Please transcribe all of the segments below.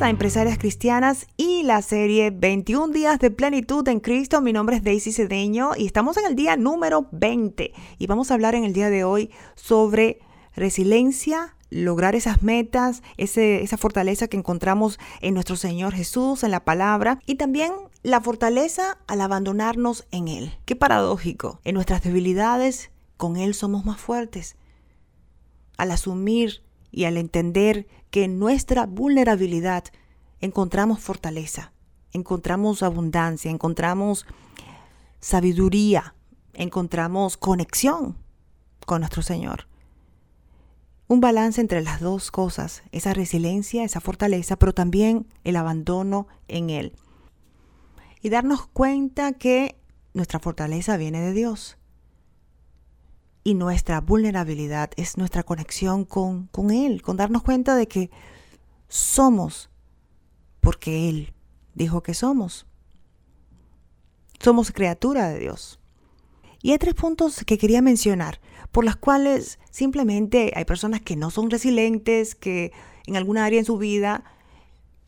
A Empresarias Cristianas y la serie 21 días de plenitud en Cristo. Mi nombre es Daisy Cedeño y estamos en el día número 20 y vamos a hablar en el día de hoy sobre resiliencia, lograr esas metas, esa fortaleza que encontramos en nuestro Señor Jesús, en la palabra y también la fortaleza al abandonarnos en Él. Qué paradójico. En nuestras debilidades, con Él somos más fuertes. Al asumir y al entender que en nuestra vulnerabilidad encontramos fortaleza, encontramos abundancia, encontramos sabiduría, encontramos conexión con nuestro Señor. Un balance entre las dos cosas, esa resiliencia, esa fortaleza, pero también el abandono en Él. Y darnos cuenta que nuestra fortaleza viene de Dios y nuestra vulnerabilidad es nuestra conexión con, con Él, con darnos cuenta de que somos porque Él dijo que somos. Somos criatura de Dios. Y hay tres puntos que quería mencionar, por las cuales simplemente hay personas que no son resilientes, que en alguna área en su vida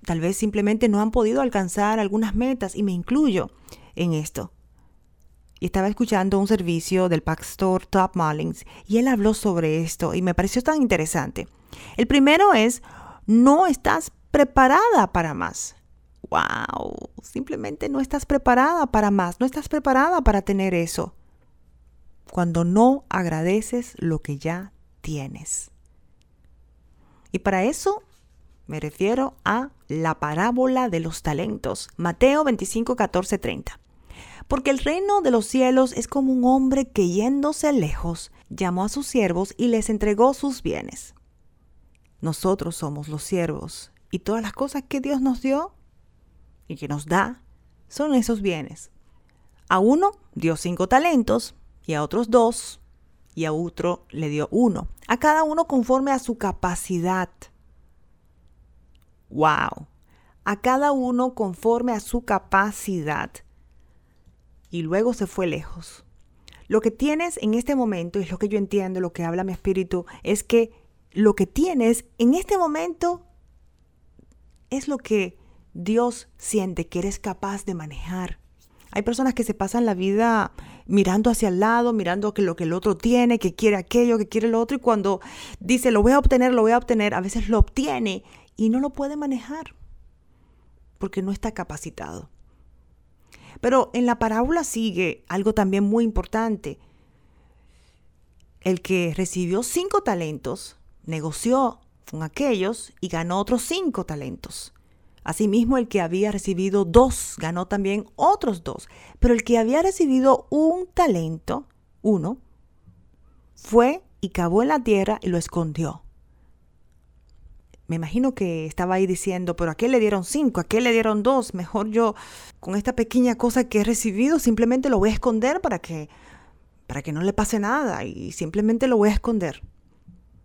tal vez simplemente no han podido alcanzar algunas metas, y me incluyo en esto y estaba escuchando un servicio del pastor Top Mullins y él habló sobre esto y me pareció tan interesante. El primero es, no estás preparada para más. ¡Wow! Simplemente no estás preparada para más, no estás preparada para tener eso. Cuando no agradeces lo que ya tienes. Y para eso me refiero a la parábola de los talentos. Mateo 25, 14, 30 porque el reino de los cielos es como un hombre que yéndose lejos llamó a sus siervos y les entregó sus bienes. Nosotros somos los siervos y todas las cosas que Dios nos dio y que nos da son esos bienes. A uno dio cinco talentos y a otros dos y a otro le dio uno, a cada uno conforme a su capacidad. ¡Wow! A cada uno conforme a su capacidad y luego se fue lejos. Lo que tienes en este momento, es lo que yo entiendo, lo que habla mi espíritu, es que lo que tienes en este momento es lo que Dios siente que eres capaz de manejar. Hay personas que se pasan la vida mirando hacia el lado, mirando que lo que el otro tiene, que quiere aquello, que quiere lo otro, y cuando dice lo voy a obtener, lo voy a obtener, a veces lo obtiene y no lo puede manejar porque no está capacitado. Pero en la parábola sigue algo también muy importante. El que recibió cinco talentos negoció con aquellos y ganó otros cinco talentos. Asimismo, el que había recibido dos ganó también otros dos. Pero el que había recibido un talento, uno, fue y cavó en la tierra y lo escondió. Me imagino que estaba ahí diciendo, pero ¿a qué le dieron cinco? ¿A qué le dieron dos? Mejor yo, con esta pequeña cosa que he recibido, simplemente lo voy a esconder para que, para que no le pase nada y simplemente lo voy a esconder.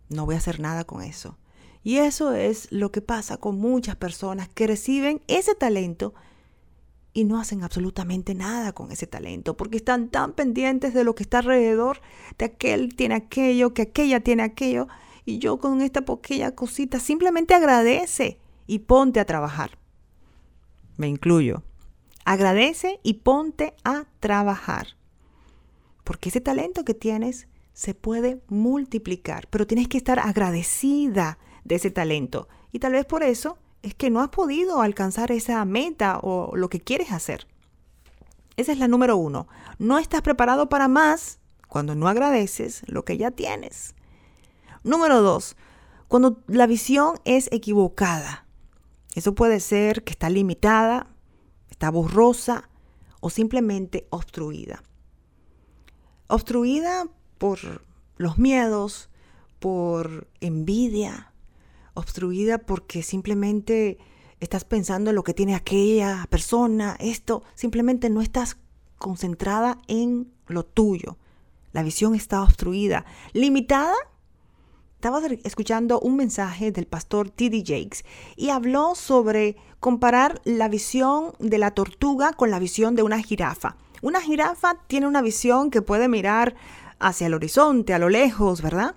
No voy a hacer nada con eso. Y eso es lo que pasa con muchas personas que reciben ese talento y no hacen absolutamente nada con ese talento, porque están tan pendientes de lo que está alrededor, de aquel tiene aquello, que aquella tiene aquello, y yo con esta pequeña cosita, simplemente agradece y ponte a trabajar. Me incluyo. Agradece y ponte a trabajar. Porque ese talento que tienes se puede multiplicar, pero tienes que estar agradecida de ese talento. Y tal vez por eso es que no has podido alcanzar esa meta o lo que quieres hacer. Esa es la número uno. No estás preparado para más cuando no agradeces lo que ya tienes. Número dos, cuando la visión es equivocada. Eso puede ser que está limitada, está borrosa o simplemente obstruida. Obstruida por los miedos, por envidia, obstruida porque simplemente estás pensando en lo que tiene aquella persona, esto, simplemente no estás concentrada en lo tuyo. La visión está obstruida, limitada estaba escuchando un mensaje del pastor T.D. Jakes y habló sobre comparar la visión de la tortuga con la visión de una jirafa. Una jirafa tiene una visión que puede mirar hacia el horizonte, a lo lejos, ¿verdad?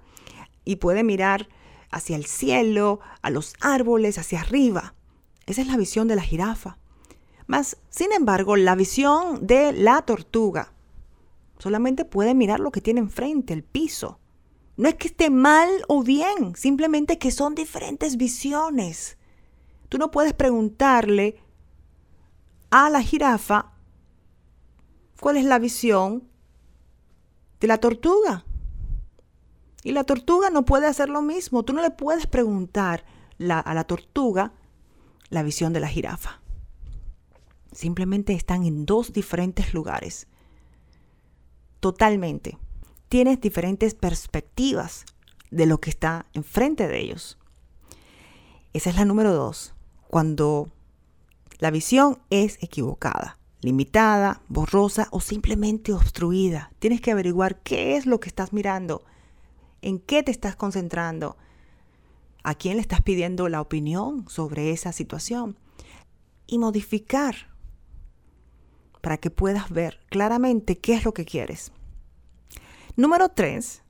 Y puede mirar hacia el cielo, a los árboles, hacia arriba. Esa es la visión de la jirafa. Mas, sin embargo, la visión de la tortuga solamente puede mirar lo que tiene enfrente, el piso. No es que esté mal o bien, simplemente que son diferentes visiones. Tú no puedes preguntarle a la jirafa cuál es la visión de la tortuga. Y la tortuga no puede hacer lo mismo. Tú no le puedes preguntar a la tortuga la visión de la jirafa. Simplemente están en dos diferentes lugares. Totalmente. Tienes diferentes perspectivas de lo que está enfrente de ellos. Esa es la número dos. Cuando la visión es equivocada, limitada, borrosa o simplemente obstruida. Tienes que averiguar qué es lo que estás mirando, en qué te estás concentrando, a quién le estás pidiendo la opinión sobre esa situación y modificar para que puedas ver claramente qué es lo que quieres. Número tres,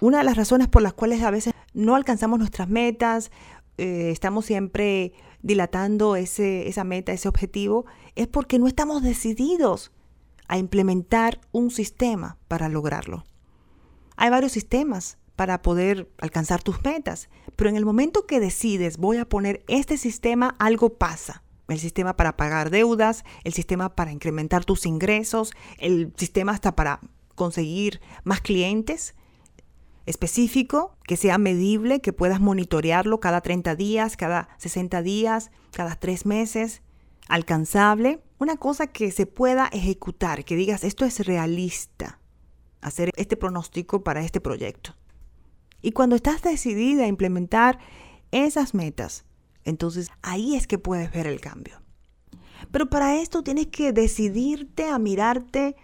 una de las razones por las cuales a veces no alcanzamos nuestras metas, eh, estamos siempre dilatando ese, esa meta, ese objetivo, es porque no estamos decididos a implementar un sistema para lograrlo. Hay varios sistemas para poder alcanzar tus metas, pero en el momento que decides voy a poner este sistema, algo pasa. El sistema para pagar deudas, el sistema para incrementar tus ingresos, el sistema hasta para conseguir más clientes, específico, que sea medible, que puedas monitorearlo cada 30 días, cada 60 días, cada 3 meses, alcanzable, una cosa que se pueda ejecutar, que digas, esto es realista, hacer este pronóstico para este proyecto. Y cuando estás decidida a implementar esas metas, entonces ahí es que puedes ver el cambio. Pero para esto tienes que decidirte a mirarte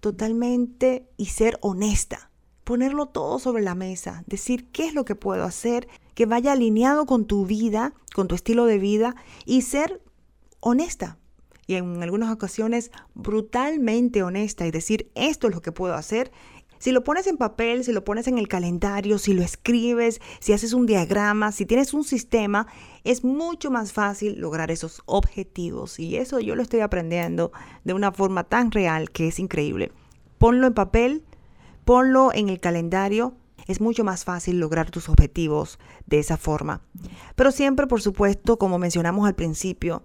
totalmente y ser honesta ponerlo todo sobre la mesa, decir qué es lo que puedo hacer, que vaya alineado con tu vida, con tu estilo de vida y ser honesta. Y en algunas ocasiones brutalmente honesta y decir esto es lo que puedo hacer. Si lo pones en papel, si lo pones en el calendario, si lo escribes, si haces un diagrama, si tienes un sistema, es mucho más fácil lograr esos objetivos. Y eso yo lo estoy aprendiendo de una forma tan real que es increíble. Ponlo en papel, Ponlo en el calendario. Es mucho más fácil lograr tus objetivos de esa forma. Pero siempre, por supuesto, como mencionamos al principio,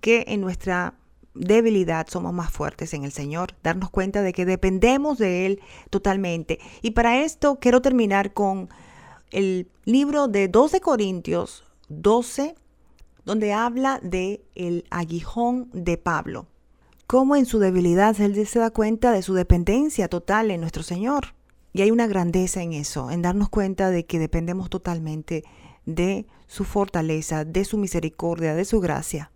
que en nuestra debilidad somos más fuertes en el Señor, darnos cuenta de que dependemos de Él totalmente. Y para esto quiero terminar con el libro de 12 Corintios 12, donde habla de el aguijón de Pablo cómo en su debilidad Él se da cuenta de su dependencia total en nuestro Señor. Y hay una grandeza en eso, en darnos cuenta de que dependemos totalmente de su fortaleza, de su misericordia, de su gracia.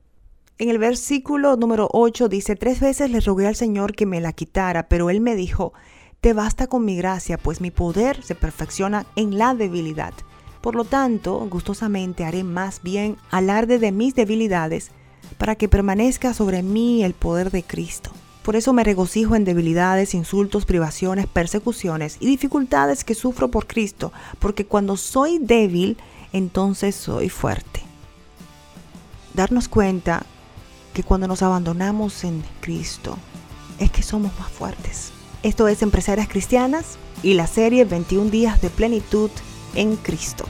En el versículo número 8 dice, tres veces le rogué al Señor que me la quitara, pero Él me dijo, te basta con mi gracia, pues mi poder se perfecciona en la debilidad. Por lo tanto, gustosamente haré más bien alarde de mis debilidades para que permanezca sobre mí el poder de Cristo. Por eso me regocijo en debilidades, insultos, privaciones, persecuciones y dificultades que sufro por Cristo, porque cuando soy débil, entonces soy fuerte. Darnos cuenta que cuando nos abandonamos en Cristo, es que somos más fuertes. Esto es Empresarias Cristianas y la serie 21 días de plenitud en Cristo.